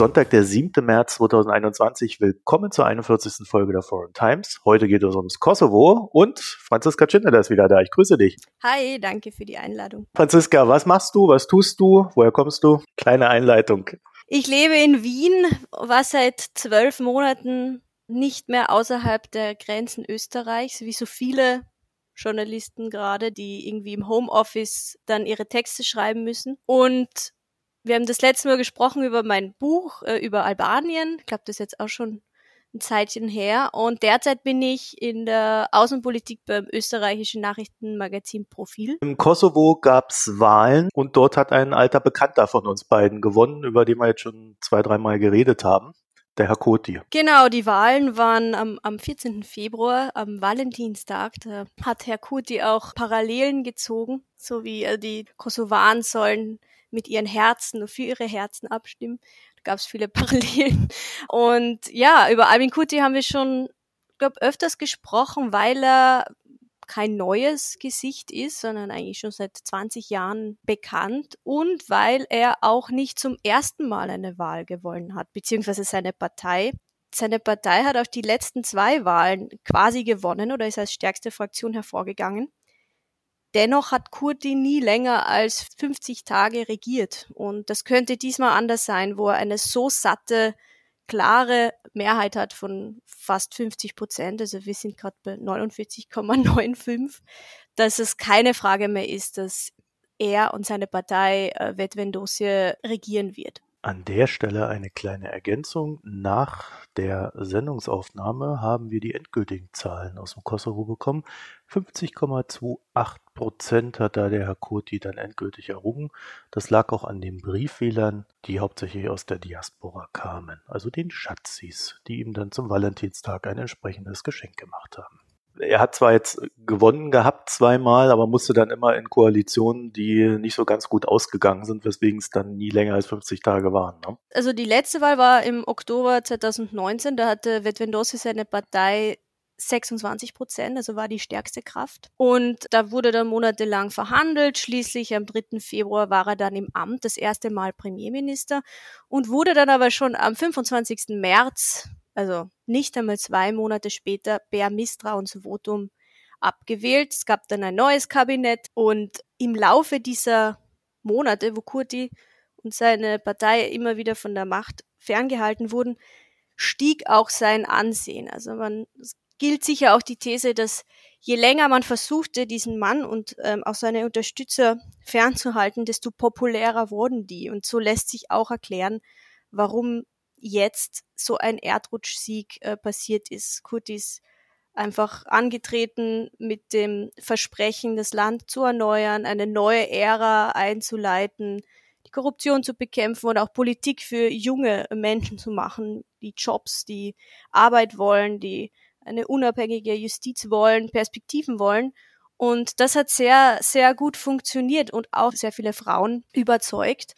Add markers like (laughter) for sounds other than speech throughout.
Sonntag, der 7. März 2021. Willkommen zur 41. Folge der Foreign Times. Heute geht es ums Kosovo und Franziska Schindler ist wieder da. Ich grüße dich. Hi, danke für die Einladung. Franziska, was machst du? Was tust du? Woher kommst du? Kleine Einleitung. Ich lebe in Wien, war seit zwölf Monaten nicht mehr außerhalb der Grenzen Österreichs, wie so viele Journalisten gerade, die irgendwie im Homeoffice dann ihre Texte schreiben müssen. Und wir haben das letzte Mal gesprochen über mein Buch äh, über Albanien. Ich glaube, das ist jetzt auch schon ein Zeitchen her. Und derzeit bin ich in der Außenpolitik beim österreichischen Nachrichtenmagazin Profil. Im Kosovo gab es Wahlen und dort hat ein alter Bekannter von uns beiden gewonnen, über den wir jetzt schon zwei, dreimal geredet haben. Der Herr Koti. Genau, die Wahlen waren am, am 14. Februar, am Valentinstag. Da hat Herr Koti auch Parallelen gezogen, so wie äh, die Kosovaren sollen mit ihren Herzen und für ihre Herzen abstimmen. Da gab es viele (laughs) Parallelen. Und ja, über Albin Kuti haben wir schon, glaube öfters gesprochen, weil er kein neues Gesicht ist, sondern eigentlich schon seit 20 Jahren bekannt und weil er auch nicht zum ersten Mal eine Wahl gewonnen hat, beziehungsweise seine Partei. Seine Partei hat auch die letzten zwei Wahlen quasi gewonnen oder ist als stärkste Fraktion hervorgegangen. Dennoch hat Kurti nie länger als 50 Tage regiert. Und das könnte diesmal anders sein, wo er eine so satte, klare Mehrheit hat von fast 50 Prozent. Also wir sind gerade bei 49,95, dass es keine Frage mehr ist, dass er und seine Partei äh, Vetvendosie regieren wird. An der Stelle eine kleine Ergänzung. Nach der Sendungsaufnahme haben wir die endgültigen Zahlen aus dem Kosovo bekommen. 50,28 Prozent hat da der Herr Kurti dann endgültig errungen. Das lag auch an den Brieffehlern, die hauptsächlich aus der Diaspora kamen, also den Schatzis, die ihm dann zum Valentinstag ein entsprechendes Geschenk gemacht haben er hat zwar jetzt gewonnen gehabt zweimal, aber musste dann immer in Koalitionen, die nicht so ganz gut ausgegangen sind, weswegen es dann nie länger als 50 Tage waren. Ne? Also die letzte Wahl war im Oktober 2019, da hatte Vetvendosi seine Partei 26 Prozent, also war die stärkste Kraft. Und da wurde dann monatelang verhandelt. Schließlich am 3. Februar war er dann im Amt, das erste Mal Premierminister und wurde dann aber schon am 25. März also nicht einmal zwei Monate später, per Misstrauensvotum abgewählt. Es gab dann ein neues Kabinett und im Laufe dieser Monate, wo Kurti und seine Partei immer wieder von der Macht ferngehalten wurden, stieg auch sein Ansehen. Also man gilt sicher auch die These, dass je länger man versuchte, diesen Mann und ähm, auch seine Unterstützer fernzuhalten, desto populärer wurden die. Und so lässt sich auch erklären, warum jetzt so ein Erdrutschsieg äh, passiert ist. Kurtis einfach angetreten mit dem Versprechen, das Land zu erneuern, eine neue Ära einzuleiten, die Korruption zu bekämpfen und auch Politik für junge Menschen zu machen, die Jobs, die Arbeit wollen, die eine unabhängige Justiz wollen, Perspektiven wollen. Und das hat sehr, sehr gut funktioniert und auch sehr viele Frauen überzeugt,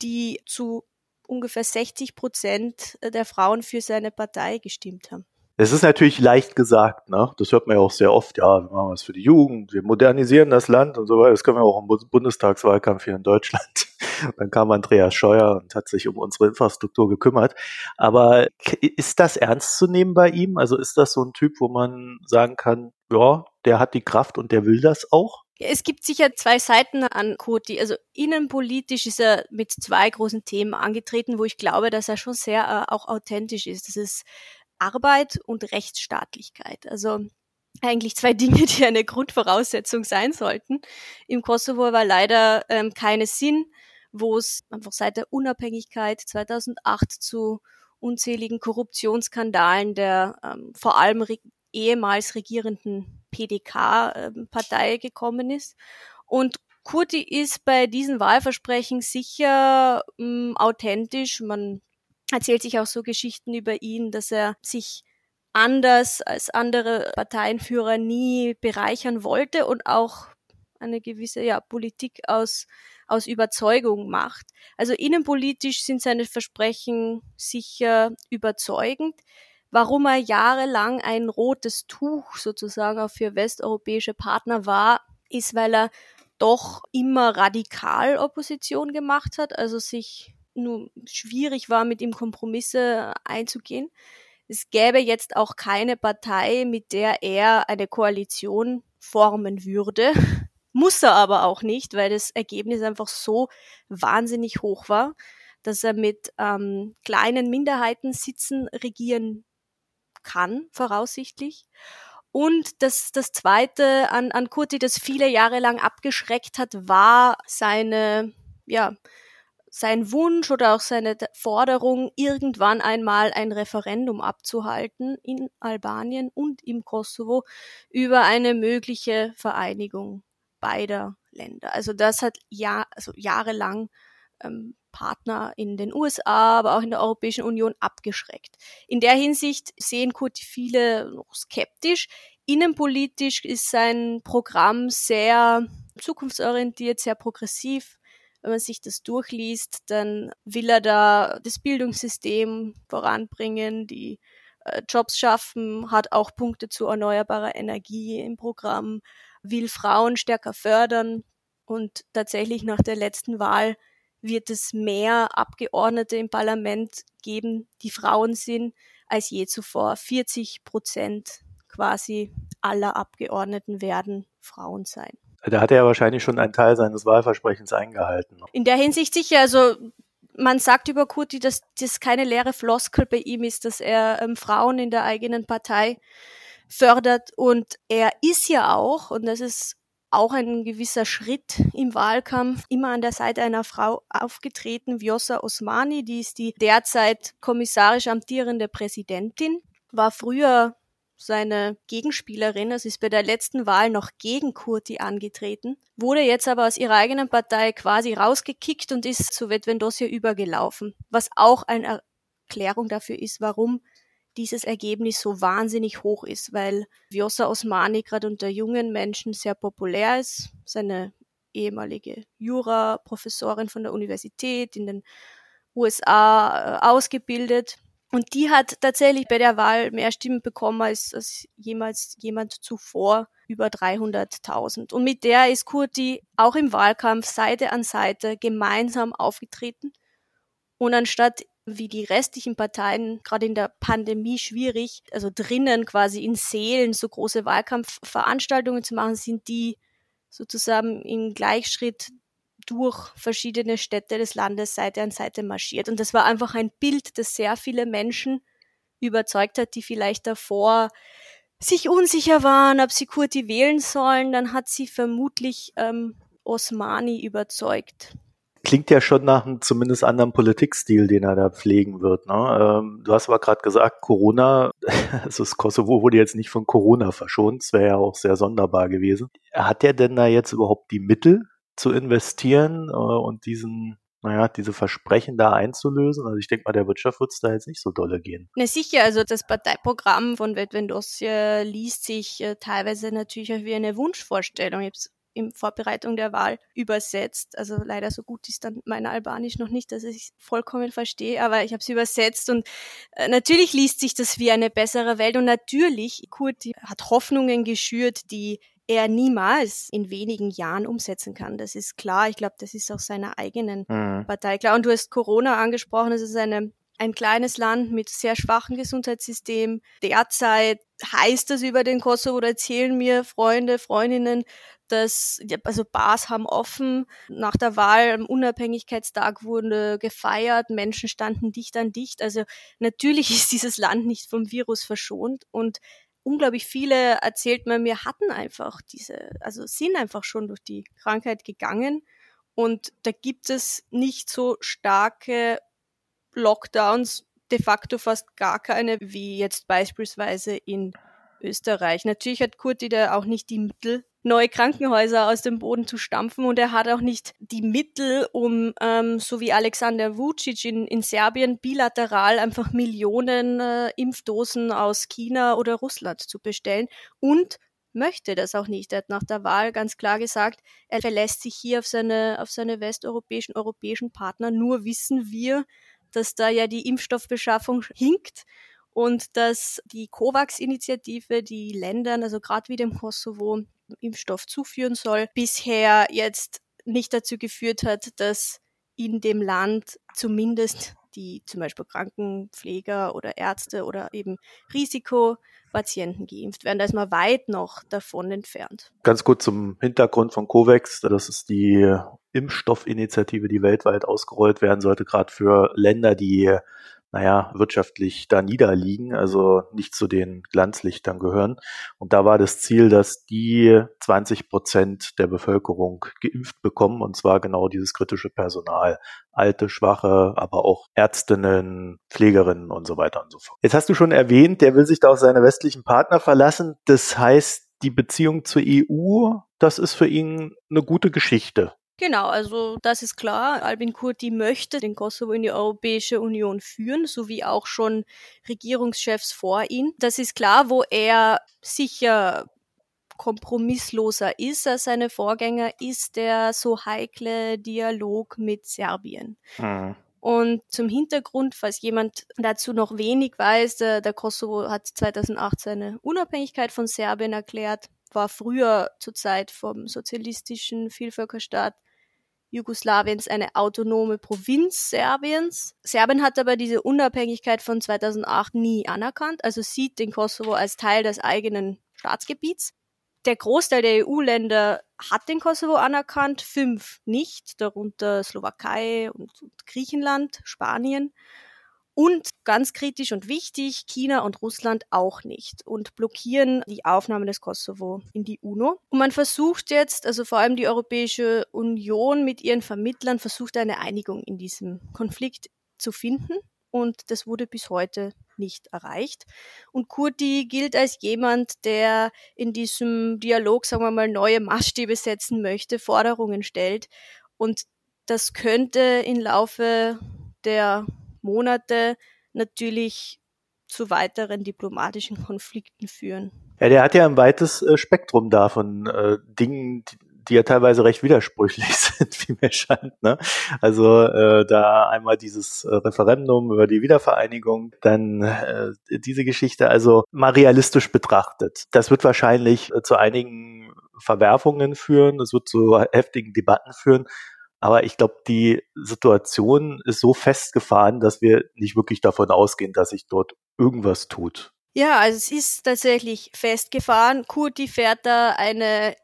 die zu ungefähr 60 Prozent der Frauen für seine Partei gestimmt haben. Es ist natürlich leicht gesagt, ne? Das hört man ja auch sehr oft. Ja, wir machen was für die Jugend, wir modernisieren das Land und so weiter. Das können wir auch im Bundestagswahlkampf hier in Deutschland. (laughs) Dann kam Andreas Scheuer und hat sich um unsere Infrastruktur gekümmert. Aber ist das ernst zu nehmen bei ihm? Also ist das so ein Typ, wo man sagen kann, ja, der hat die Kraft und der will das auch? Es gibt sicher zwei Seiten an Koti. Also innenpolitisch ist er mit zwei großen Themen angetreten, wo ich glaube, dass er schon sehr äh, auch authentisch ist. Das ist Arbeit und Rechtsstaatlichkeit. Also eigentlich zwei (laughs) Dinge, die eine Grundvoraussetzung sein sollten. Im Kosovo war leider ähm, keine Sinn, wo es einfach seit der Unabhängigkeit 2008 zu unzähligen Korruptionsskandalen der ähm, vor allem re ehemals regierenden PDK-Partei gekommen ist. Und Kurti ist bei diesen Wahlversprechen sicher ähm, authentisch. Man erzählt sich auch so Geschichten über ihn, dass er sich anders als andere Parteienführer nie bereichern wollte und auch eine gewisse ja, Politik aus, aus Überzeugung macht. Also innenpolitisch sind seine Versprechen sicher überzeugend warum er jahrelang ein rotes Tuch sozusagen auch für westeuropäische Partner war, ist, weil er doch immer radikal Opposition gemacht hat, also sich nur schwierig war, mit ihm Kompromisse einzugehen. Es gäbe jetzt auch keine Partei, mit der er eine Koalition formen würde. (laughs) Muss er aber auch nicht, weil das Ergebnis einfach so wahnsinnig hoch war, dass er mit ähm, kleinen Minderheitensitzen regieren kann, voraussichtlich. Und das, das Zweite an, an Kurti, das viele Jahre lang abgeschreckt hat, war seine, ja, sein Wunsch oder auch seine Forderung, irgendwann einmal ein Referendum abzuhalten in Albanien und im Kosovo über eine mögliche Vereinigung beider Länder. Also das hat ja, also jahrelang ähm, Partner in den USA, aber auch in der Europäischen Union abgeschreckt. In der Hinsicht sehen Kurti viele noch skeptisch. Innenpolitisch ist sein Programm sehr zukunftsorientiert, sehr progressiv. Wenn man sich das durchliest, dann will er da das Bildungssystem voranbringen, die äh, Jobs schaffen, hat auch Punkte zu erneuerbarer Energie im Programm, will Frauen stärker fördern und tatsächlich nach der letzten Wahl wird es mehr Abgeordnete im Parlament geben, die Frauen sind, als je zuvor. 40 Prozent quasi aller Abgeordneten werden Frauen sein. Da hat er ja wahrscheinlich schon einen Teil seines Wahlversprechens eingehalten. In der Hinsicht sicher, also man sagt über Kurti, dass das keine leere Floskel bei ihm ist, dass er ähm, Frauen in der eigenen Partei fördert und er ist ja auch, und das ist auch ein gewisser Schritt im Wahlkampf, immer an der Seite einer Frau aufgetreten, Vjosa Osmani, die ist die derzeit kommissarisch amtierende Präsidentin, war früher seine Gegenspielerin, also ist bei der letzten Wahl noch gegen Kurti angetreten, wurde jetzt aber aus ihrer eigenen Partei quasi rausgekickt und ist zu Vetvendosia übergelaufen, was auch eine Erklärung dafür ist, warum dieses Ergebnis so wahnsinnig hoch ist, weil Vjosa Osmani gerade unter jungen Menschen sehr populär ist. Seine ehemalige Jura-Professorin von der Universität in den USA äh, ausgebildet. Und die hat tatsächlich bei der Wahl mehr Stimmen bekommen als, als jemals jemand zuvor, über 300.000. Und mit der ist Kurti auch im Wahlkampf Seite an Seite gemeinsam aufgetreten. Und anstatt wie die restlichen Parteien gerade in der Pandemie schwierig, also drinnen quasi in Seelen so große Wahlkampfveranstaltungen zu machen, sind die sozusagen im Gleichschritt durch verschiedene Städte des Landes Seite an Seite marschiert. Und das war einfach ein Bild, das sehr viele Menschen überzeugt hat, die vielleicht davor sich unsicher waren, ob sie Kurti wählen sollen. Dann hat sie vermutlich ähm, Osmani überzeugt klingt ja schon nach einem zumindest anderen Politikstil, den er da pflegen wird. Ne? Ähm, du hast aber gerade gesagt, Corona, (laughs) also das Kosovo wurde jetzt nicht von Corona verschont, das wäre ja auch sehr sonderbar gewesen. Hat er denn da jetzt überhaupt die Mittel zu investieren äh, und diesen naja, diese Versprechen da einzulösen. Also ich denke mal, der Wirtschaft wird es da jetzt nicht so dolle gehen. Na sicher, also das Parteiprogramm von Vetvendosia liest sich äh, teilweise natürlich auch wie eine Wunschvorstellung. Ich in Vorbereitung der Wahl übersetzt. Also leider so gut ist dann mein Albanisch noch nicht, dass ich es vollkommen verstehe, aber ich habe es übersetzt und äh, natürlich liest sich das wie eine bessere Welt und natürlich, Kurt hat Hoffnungen geschürt, die er niemals in wenigen Jahren umsetzen kann. Das ist klar. Ich glaube, das ist auch seiner eigenen mhm. Partei klar. Und du hast Corona angesprochen. Es ist eine ein kleines Land mit sehr schwachem Gesundheitssystem. Derzeit heißt das über den Kosovo oder erzählen mir Freunde, Freundinnen, dass also Bars haben offen. Nach der Wahl am Unabhängigkeitstag wurde gefeiert, Menschen standen dicht an dicht. Also natürlich (laughs) ist dieses Land nicht vom Virus verschont und unglaublich viele erzählt man mir hatten einfach diese, also sind einfach schon durch die Krankheit gegangen und da gibt es nicht so starke Lockdowns de facto fast gar keine, wie jetzt beispielsweise in Österreich. Natürlich hat Kurti da auch nicht die Mittel, neue Krankenhäuser aus dem Boden zu stampfen und er hat auch nicht die Mittel, um, ähm, so wie Alexander Vucic in, in Serbien, bilateral einfach Millionen äh, Impfdosen aus China oder Russland zu bestellen und möchte das auch nicht. Er hat nach der Wahl ganz klar gesagt, er verlässt sich hier auf seine, auf seine westeuropäischen, europäischen Partner. Nur wissen wir, dass da ja die Impfstoffbeschaffung hinkt und dass die COVAX-Initiative die Ländern, also gerade wie dem Kosovo, Impfstoff zuführen soll, bisher jetzt nicht dazu geführt hat, dass in dem Land zumindest die zum Beispiel Krankenpfleger oder Ärzte oder eben Risikopatienten geimpft werden. Da ist man weit noch davon entfernt. Ganz gut zum Hintergrund von COVAX. Das ist die Impfstoffinitiative, die weltweit ausgerollt werden sollte, gerade für Länder, die naja, wirtschaftlich da niederliegen, also nicht zu den Glanzlichtern gehören. Und da war das Ziel, dass die 20 Prozent der Bevölkerung geimpft bekommen, und zwar genau dieses kritische Personal. Alte, schwache, aber auch Ärztinnen, Pflegerinnen und so weiter und so fort. Jetzt hast du schon erwähnt, der will sich da auf seine westlichen Partner verlassen. Das heißt, die Beziehung zur EU, das ist für ihn eine gute Geschichte. Genau, also das ist klar. Albin Kurti möchte den Kosovo in die Europäische Union führen, sowie auch schon Regierungschefs vor ihm. Das ist klar, wo er sicher kompromissloser ist als seine Vorgänger, ist der so heikle Dialog mit Serbien. Mhm. Und zum Hintergrund, falls jemand dazu noch wenig weiß, der, der Kosovo hat 2008 seine Unabhängigkeit von Serbien erklärt, war früher zur Zeit vom sozialistischen Vielvölkerstaat Jugoslawiens eine autonome Provinz Serbiens. Serbien hat aber diese Unabhängigkeit von 2008 nie anerkannt, also sieht den Kosovo als Teil des eigenen Staatsgebiets. Der Großteil der EU-Länder hat den Kosovo anerkannt, fünf nicht, darunter Slowakei und Griechenland, Spanien. Und ganz kritisch und wichtig, China und Russland auch nicht und blockieren die Aufnahme des Kosovo in die UNO. Und man versucht jetzt, also vor allem die Europäische Union mit ihren Vermittlern, versucht eine Einigung in diesem Konflikt zu finden. Und das wurde bis heute nicht erreicht. Und Kurti gilt als jemand, der in diesem Dialog, sagen wir mal, neue Maßstäbe setzen möchte, Forderungen stellt. Und das könnte im Laufe der Monate natürlich zu weiteren diplomatischen Konflikten führen. Ja, der hat ja ein weites äh, Spektrum da von äh, Dingen, die, die ja teilweise recht widersprüchlich (laughs) sind, wie mir scheint. Ne? Also äh, da einmal dieses äh, Referendum über die Wiedervereinigung, dann äh, diese Geschichte, also mal realistisch betrachtet. Das wird wahrscheinlich äh, zu einigen Verwerfungen führen, es wird zu heftigen Debatten führen. Aber ich glaube, die Situation ist so festgefahren, dass wir nicht wirklich davon ausgehen, dass sich dort irgendwas tut. Ja, also es ist tatsächlich festgefahren. Kurti fährt da eine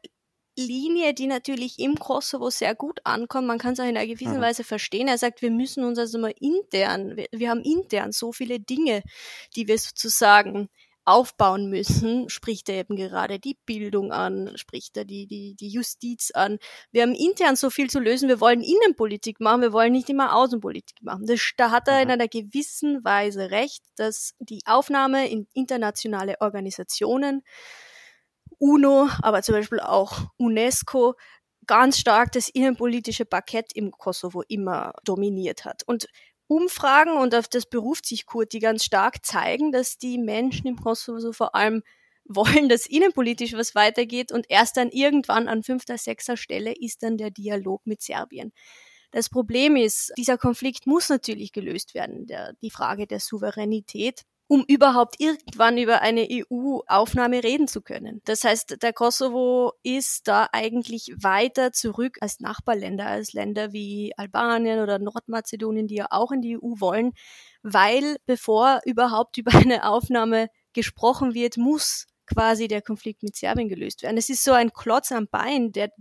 Linie, die natürlich im Kosovo sehr gut ankommt. Man kann es auch in einer gewissen mhm. Weise verstehen. Er sagt, wir müssen uns also mal intern, wir, wir haben intern so viele Dinge, die wir sozusagen aufbauen müssen, spricht er eben gerade die Bildung an, spricht er die, die, die Justiz an. Wir haben intern so viel zu lösen, wir wollen Innenpolitik machen, wir wollen nicht immer Außenpolitik machen. Das, da hat er in mhm. einer gewissen Weise recht, dass die Aufnahme in internationale Organisationen, UNO, aber zum Beispiel auch UNESCO, ganz stark das innenpolitische Parkett im Kosovo immer dominiert hat. Und Umfragen, und auf das beruft sich Kurti ganz stark, zeigen, dass die Menschen im Kosovo vor allem (laughs) wollen, dass innenpolitisch was weitergeht und erst dann irgendwann an fünfter, sechster Stelle ist dann der Dialog mit Serbien. Das Problem ist, dieser Konflikt muss natürlich gelöst werden, der, die Frage der Souveränität um überhaupt irgendwann über eine EU-Aufnahme reden zu können. Das heißt, der Kosovo ist da eigentlich weiter zurück als Nachbarländer, als Länder wie Albanien oder Nordmazedonien, die ja auch in die EU wollen, weil bevor überhaupt über eine Aufnahme gesprochen wird, muss quasi der Konflikt mit Serbien gelöst werden. Es ist so ein Klotz am Bein, der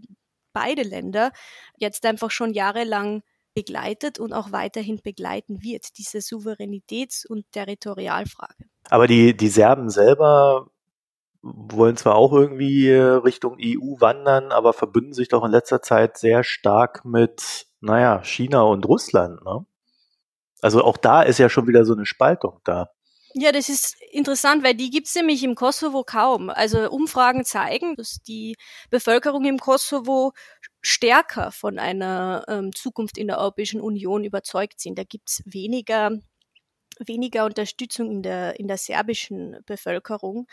beide Länder jetzt einfach schon jahrelang begleitet und auch weiterhin begleiten wird, diese Souveränitäts- und Territorialfrage. Aber die, die Serben selber wollen zwar auch irgendwie Richtung EU wandern, aber verbünden sich doch in letzter Zeit sehr stark mit, naja, China und Russland. Ne? Also auch da ist ja schon wieder so eine Spaltung da. Ja, das ist interessant, weil die gibt es nämlich im Kosovo kaum. Also Umfragen zeigen, dass die Bevölkerung im Kosovo stärker von einer ähm, Zukunft in der Europäischen Union überzeugt sind. Da gibt's weniger weniger Unterstützung in der, in der serbischen Bevölkerung,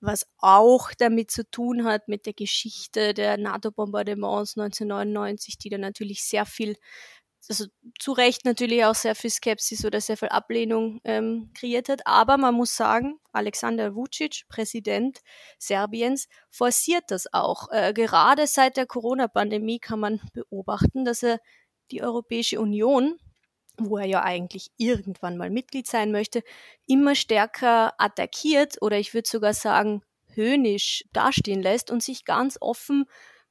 was auch damit zu tun hat mit der Geschichte der NATO-Bombardements 1999, die dann natürlich sehr viel also zu Recht natürlich auch sehr viel Skepsis oder sehr viel Ablehnung ähm, kreiert hat. Aber man muss sagen, Alexander Vucic, Präsident Serbiens, forciert das auch. Äh, gerade seit der Corona-Pandemie kann man beobachten, dass er die Europäische Union, wo er ja eigentlich irgendwann mal Mitglied sein möchte, immer stärker attackiert oder ich würde sogar sagen höhnisch dastehen lässt und sich ganz offen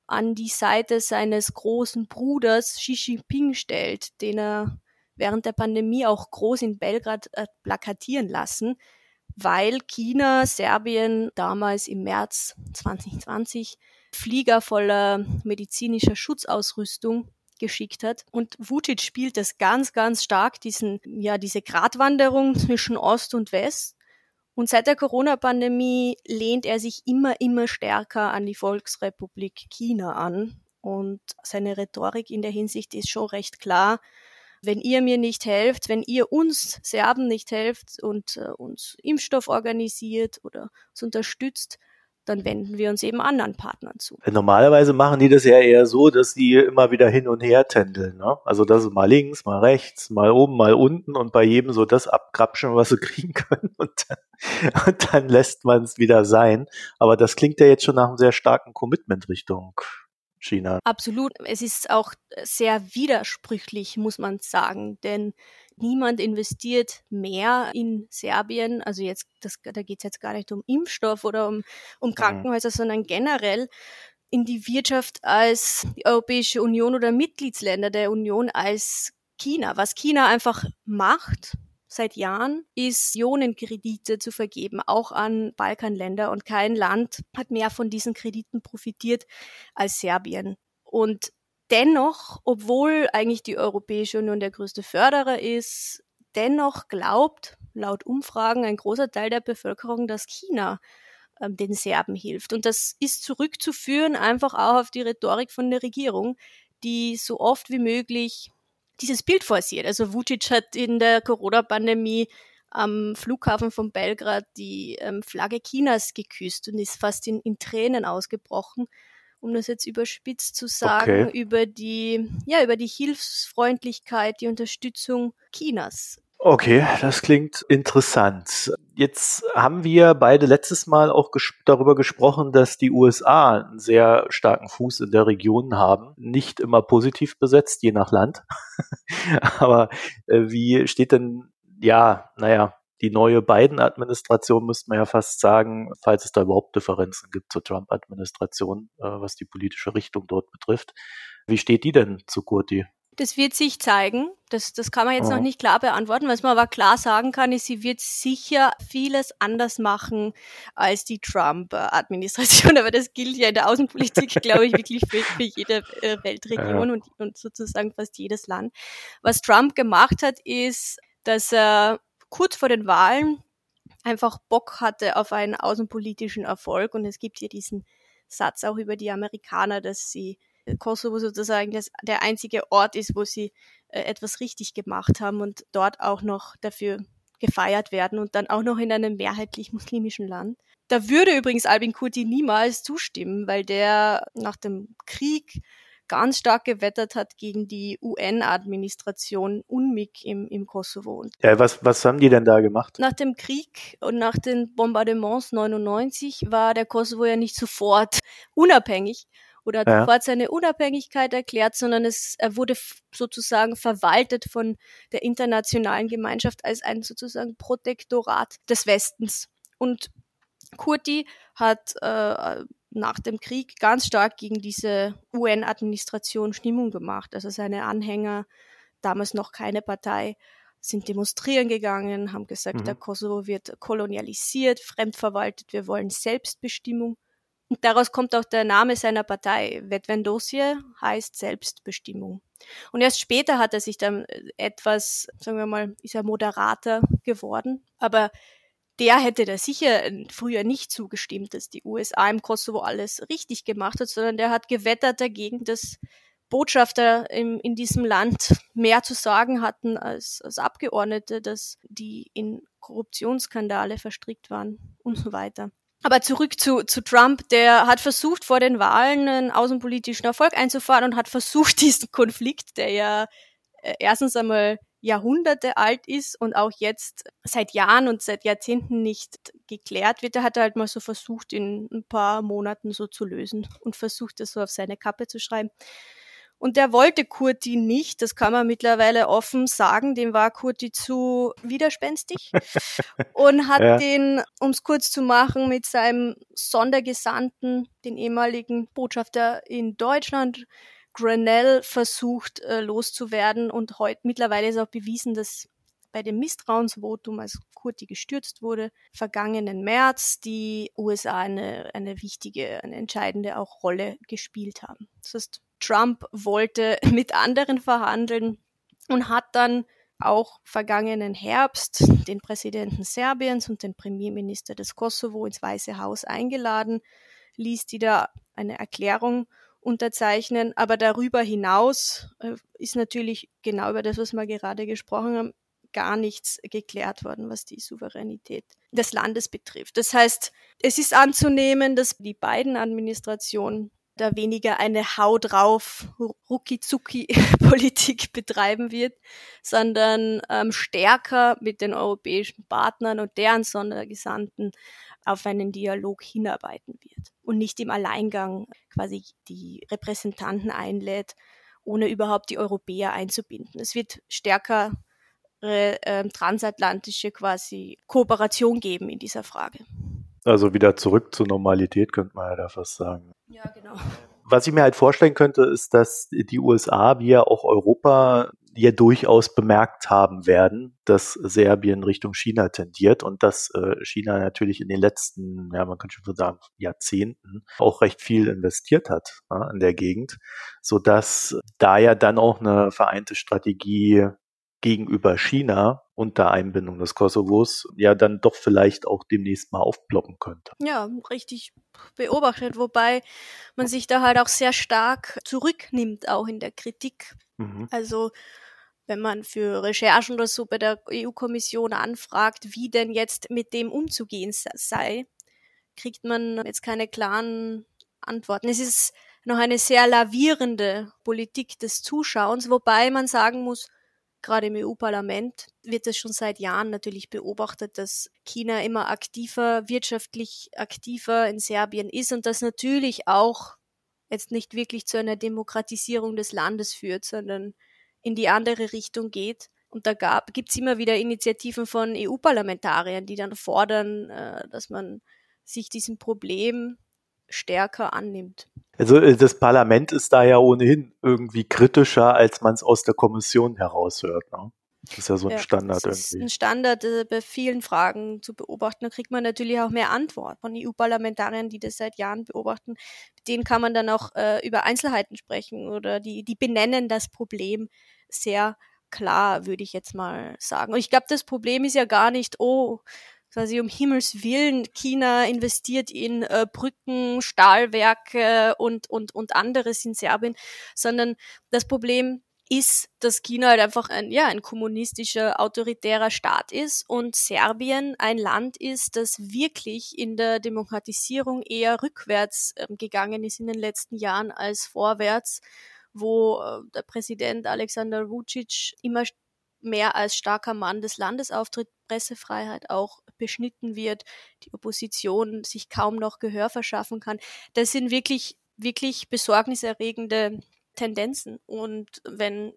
an die Seite seines großen Bruders Xi Jinping stellt, den er während der Pandemie auch groß in Belgrad äh, plakatieren lassen, weil China Serbien damals im März 2020 Flieger voller medizinischer Schutzausrüstung geschickt hat. Und Vucic spielt das ganz, ganz stark, diesen, ja, diese Gratwanderung zwischen Ost und West. Und seit der Corona-Pandemie lehnt er sich immer, immer stärker an die Volksrepublik China an. Und seine Rhetorik in der Hinsicht ist schon recht klar. Wenn ihr mir nicht helft, wenn ihr uns Serben nicht helft und äh, uns Impfstoff organisiert oder uns unterstützt, dann wenden wir uns eben anderen Partnern zu. Normalerweise machen die das ja eher so, dass die immer wieder hin und her tändeln. Ne? Also das ist mal links, mal rechts, mal oben, mal unten und bei jedem so das abkrapschen, was sie (laughs) kriegen können und dann, und dann lässt man es wieder sein. Aber das klingt ja jetzt schon nach einem sehr starken Commitment Richtung China. Absolut. Es ist auch sehr widersprüchlich, muss man sagen, denn niemand investiert mehr in Serbien, also jetzt, das, da geht es jetzt gar nicht um Impfstoff oder um, um mhm. Krankenhäuser, mhm. sondern generell in die Wirtschaft als die Europäische Union oder Mitgliedsländer der Union als China. Was China einfach macht seit Jahren, ist Ionenkredite zu vergeben, auch an Balkanländer. Und kein Land hat mehr von diesen Krediten profitiert als Serbien. Und dennoch, obwohl eigentlich die Europäische Union der größte Förderer ist, dennoch glaubt laut Umfragen ein großer Teil der Bevölkerung, dass China ähm, den Serben hilft. Und das ist zurückzuführen einfach auch auf die Rhetorik von der Regierung, die so oft wie möglich dieses Bild forciert. Also Vucic hat in der Corona-Pandemie am Flughafen von Belgrad die ähm, Flagge Chinas geküsst und ist fast in, in Tränen ausgebrochen um das jetzt überspitzt zu sagen, okay. über die, ja, über die Hilfsfreundlichkeit, die Unterstützung Chinas. Okay, das klingt interessant. Jetzt haben wir beide letztes Mal auch ges darüber gesprochen, dass die USA einen sehr starken Fuß in der Region haben. Nicht immer positiv besetzt, je nach Land. (laughs) Aber äh, wie steht denn, ja, naja, die neue Biden-Administration, müsste man ja fast sagen, falls es da überhaupt Differenzen gibt zur Trump-Administration, äh, was die politische Richtung dort betrifft. Wie steht die denn zu Kurti? Das wird sich zeigen. Das, das kann man jetzt oh. noch nicht klar beantworten. Was man aber klar sagen kann, ist, sie wird sicher vieles anders machen als die Trump-Administration. (laughs) Aber das gilt ja in der Außenpolitik, glaube ich, wirklich für, für jede äh, Weltregion ja. und, und sozusagen fast jedes Land. Was Trump gemacht hat, ist, dass er kurz vor den Wahlen einfach Bock hatte auf einen außenpolitischen Erfolg. Und es gibt hier diesen Satz auch über die Amerikaner, dass sie äh, Kosovo sozusagen das, der einzige Ort ist, wo sie äh, etwas richtig gemacht haben und dort auch noch dafür gefeiert werden und dann auch noch in einem mehrheitlich muslimischen Land. Da würde übrigens Albin Kurti niemals zustimmen, weil der nach dem Krieg ganz stark gewettert hat gegen die UN-Administration UNMIK im, im Kosovo. Ja, was, was haben die denn da gemacht? Nach dem Krieg und nach den Bombardements 99 war der Kosovo ja nicht sofort unabhängig oder hat ja. sofort seine Unabhängigkeit erklärt, sondern es er wurde sozusagen verwaltet von der internationalen Gemeinschaft als ein sozusagen Protektorat des Westens. Und Kurti hat äh, nach dem Krieg ganz stark gegen diese UN-Administration Stimmung gemacht. Also seine Anhänger, damals noch keine Partei, sind demonstrieren gegangen, haben gesagt, mhm. der Kosovo wird kolonialisiert, fremdverwaltet, wir wollen Selbstbestimmung. Und daraus kommt auch der Name seiner Partei. Vetvendosie heißt Selbstbestimmung. Und erst später hat er sich dann etwas, sagen wir mal, ist er moderater geworden. Aber der hätte da sicher äh, früher nicht zugestimmt, dass die USA im Kosovo alles richtig gemacht hat, sondern der hat gewettert dagegen, dass Botschafter im, in diesem Land mehr zu sagen hatten als, als Abgeordnete, dass die in Korruptionsskandale verstrickt waren und so weiter. Aber zurück zu, zu Trump, der hat versucht, vor den Wahlen einen außenpolitischen Erfolg einzufahren und hat versucht, (laughs) diesen Konflikt, der ja äh, erstens einmal Jahrhunderte alt ist und auch jetzt seit Jahren und seit Jahrzehnten nicht geklärt wird. Er hat halt mal so versucht, in ein paar Monaten so zu lösen und versucht, das so auf seine Kappe zu schreiben. Und der wollte Kurti nicht, das kann man mittlerweile offen sagen, dem war Kurti zu widerspenstig (laughs) und hat ja. den, um es kurz zu machen, mit seinem Sondergesandten, den ehemaligen Botschafter in Deutschland, Grenell, versucht äh, loszuwerden. Und heute mittlerweile ist auch bewiesen, dass bei dem Misstrauensvotum, als Kurti gestürzt wurde, vergangenen März die USA eine, eine wichtige, eine entscheidende auch Rolle gespielt haben. Das heißt, Trump wollte (laughs) mit anderen verhandeln und hat dann auch vergangenen Herbst den Präsidenten Serbiens und den Premierminister des Kosovo ins Weiße Haus eingeladen, ließ die da eine Erklärung unterzeichnen. Aber darüber hinaus äh, ist natürlich genau über das, was wir gerade gesprochen haben, gar nichts geklärt worden, was die Souveränität des Landes betrifft. Das heißt, es ist anzunehmen, dass die beiden Administrationen da weniger eine Hau drauf Rucki-Zucki-Politik (laughs) betreiben wird, sondern ähm, stärker mit den europäischen Partnern und deren Sondergesandten auf einen Dialog hinarbeiten wird und nicht im Alleingang quasi die Repräsentanten einlädt, ohne überhaupt die Europäer einzubinden. Es wird stärker äh, transatlantische quasi Kooperation geben in dieser Frage. Also wieder zurück zur Normalität, könnte man ja da fast sagen. Ja, genau. Was ich mir halt vorstellen könnte, ist, dass die USA, wie ja auch Europa, ja durchaus bemerkt haben werden, dass Serbien Richtung China tendiert und dass äh, China natürlich in den letzten, ja, man könnte schon sagen, Jahrzehnten auch recht viel investiert hat ja, in der Gegend, so dass da ja dann auch eine vereinte Strategie gegenüber China unter Einbindung des Kosovos ja dann doch vielleicht auch demnächst mal aufploppen könnte. Ja, richtig beobachtet, wobei man sich da halt auch sehr stark zurücknimmt, auch in der Kritik. Mhm. Also wenn man für Recherchen oder so bei der EU-Kommission anfragt, wie denn jetzt mit dem umzugehen sei, kriegt man jetzt keine klaren Antworten. Es ist noch eine sehr lavierende Politik des Zuschauens, wobei man sagen muss, gerade im EU-Parlament wird es schon seit Jahren natürlich beobachtet, dass China immer aktiver, wirtschaftlich aktiver in Serbien ist und das natürlich auch jetzt nicht wirklich zu einer Demokratisierung des Landes führt, sondern in die andere Richtung geht. Und da gibt es immer wieder Initiativen von EU-Parlamentariern, die dann fordern, äh, dass man sich diesem Problem stärker annimmt. Also äh, das Parlament ist da ja ohnehin irgendwie kritischer, als man es aus der Kommission heraushört. Ne? Das ist ja so ein ja, Standard das ist irgendwie. Ein Standard äh, bei vielen Fragen zu beobachten. Da kriegt man natürlich auch mehr Antwort von EU-Parlamentariern, die das seit Jahren beobachten. Mit denen kann man dann auch äh, über Einzelheiten sprechen oder die, die benennen das Problem sehr klar, würde ich jetzt mal sagen. Und ich glaube, das Problem ist ja gar nicht, oh, quasi um Himmels Willen, China investiert in äh, Brücken, Stahlwerke und, und, und anderes in Serbien, sondern das Problem ist, dass China halt einfach ein, ja, ein kommunistischer, autoritärer Staat ist und Serbien ein Land ist, das wirklich in der Demokratisierung eher rückwärts äh, gegangen ist in den letzten Jahren als vorwärts, wo äh, der Präsident Alexander Vucic immer mehr als starker Mann des Landes auftritt, Pressefreiheit auch beschnitten wird, die Opposition sich kaum noch Gehör verschaffen kann. Das sind wirklich, wirklich besorgniserregende Tendenzen. Und wenn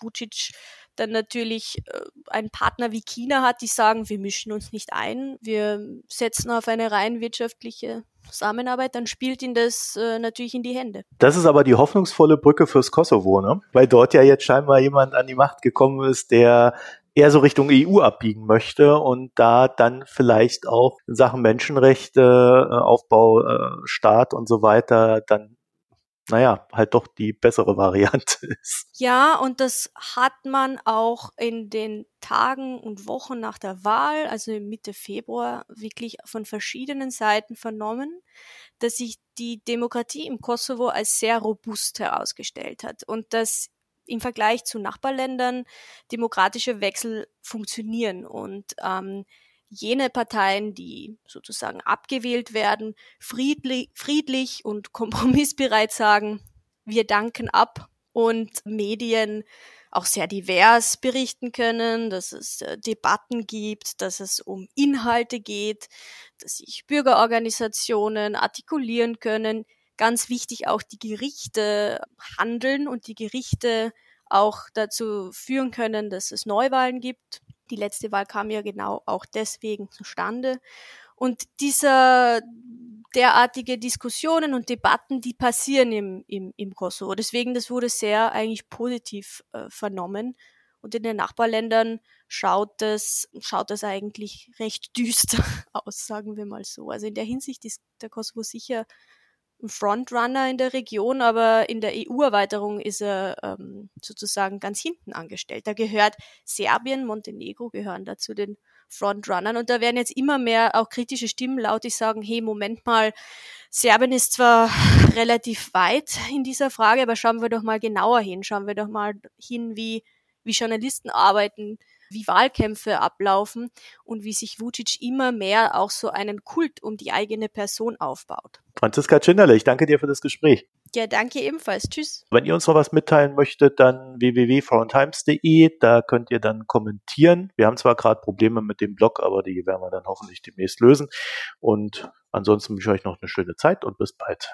Vucic dann natürlich äh, einen Partner wie China hat, die sagen, wir mischen uns nicht ein, wir setzen auf eine rein wirtschaftliche Zusammenarbeit, dann spielt ihn das äh, natürlich in die Hände. Das ist aber die hoffnungsvolle Brücke fürs Kosovo, ne? Weil dort ja jetzt scheinbar jemand an die Macht gekommen ist, der eher so Richtung EU abbiegen möchte und da dann vielleicht auch in Sachen Menschenrechte, äh, Aufbau, äh, Staat und so weiter dann naja, halt doch die bessere Variante (laughs) ist. Ja, und das hat man auch in den Tagen und Wochen nach der Wahl, also Mitte Februar, wirklich von verschiedenen Seiten vernommen, dass sich die Demokratie im Kosovo als sehr robust herausgestellt hat und dass im Vergleich zu Nachbarländern demokratische Wechsel funktionieren und ähm, jene Parteien, die sozusagen abgewählt werden, friedlich, friedlich und (laughs) kompromissbereit sagen, wir danken ab und Medien auch sehr divers berichten können, dass es äh, Debatten gibt, dass es um Inhalte geht, dass sich Bürgerorganisationen artikulieren können, ganz wichtig auch die Gerichte handeln und die Gerichte auch dazu führen können, dass es Neuwahlen gibt. Die letzte Wahl kam ja genau auch deswegen zustande. Und dieser derartige Diskussionen und Debatten, die passieren im, im, im Kosovo. Deswegen, das wurde sehr eigentlich positiv äh, vernommen. Und in den Nachbarländern schaut das, schaut das eigentlich recht düster (laughs) aus, sagen wir mal so. Also in der Hinsicht ist der Kosovo sicher Frontrunner in der Region, aber in der EU-Erweiterung ist er ähm, sozusagen ganz hinten angestellt. Da gehört Serbien, Montenegro gehören dazu den Frontrunnern und da werden jetzt immer mehr auch kritische Stimmen laut, die sagen, hey, Moment mal, Serbien ist zwar (laughs) relativ weit in dieser Frage, aber schauen wir doch mal genauer hin, schauen wir doch mal hin, wie, wie Journalisten arbeiten, wie Wahlkämpfe ablaufen und wie sich Vucic immer mehr auch so einen Kult um die eigene Person aufbaut. Franziska Tschinderle, ich danke dir für das Gespräch. Ja, danke ebenfalls. Tschüss. Wenn ihr uns noch was mitteilen möchtet, dann www.foreigntimes.de. Da könnt ihr dann kommentieren. Wir haben zwar gerade Probleme mit dem Blog, aber die werden wir dann hoffentlich demnächst lösen. Und ansonsten wünsche ich euch noch eine schöne Zeit und bis bald.